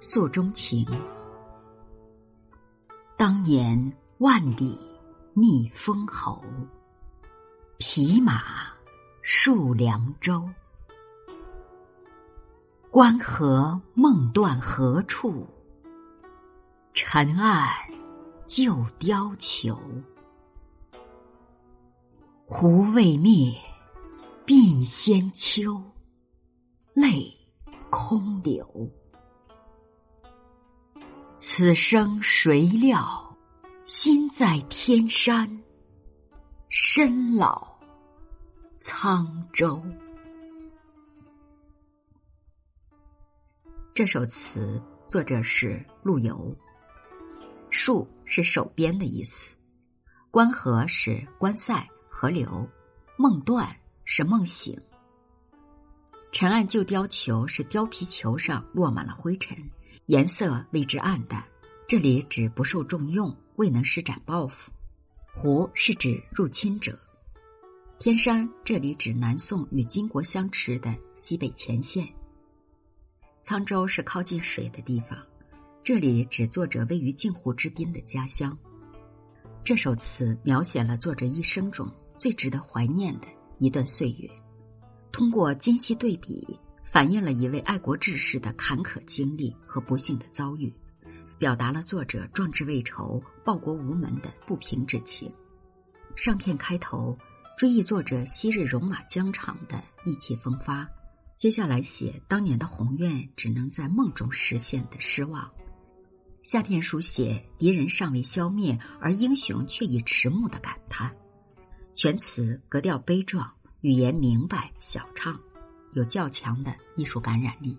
诉衷情。当年万里觅封侯，匹马戍凉州。关河梦断何处？沉岸旧貂裘。胡未灭，鬓先秋。泪空流。此生谁料，心在天山，身老沧州。这首词作者是陆游。戍是守边的意思，关河是关塞河流，梦断是梦醒。沉岸旧貂裘是貂皮裘上落满了灰尘，颜色为之暗淡。这里指不受重用，未能施展抱负。胡是指入侵者。天山这里指南宋与金国相持的西北前线。沧州是靠近水的地方，这里指作者位于镜湖之滨的家乡。这首词描写了作者一生中最值得怀念的一段岁月，通过今昔对比，反映了一位爱国志士的坎坷经历和不幸的遭遇，表达了作者壮志未酬、报国无门的不平之情。上片开头追忆作者昔日戎马疆场的意气风发。接下来写当年的宏愿只能在梦中实现的失望，下片书写敌人尚未消灭而英雄却已迟暮的感叹，全词格调悲壮，语言明白小畅，有较强的艺术感染力。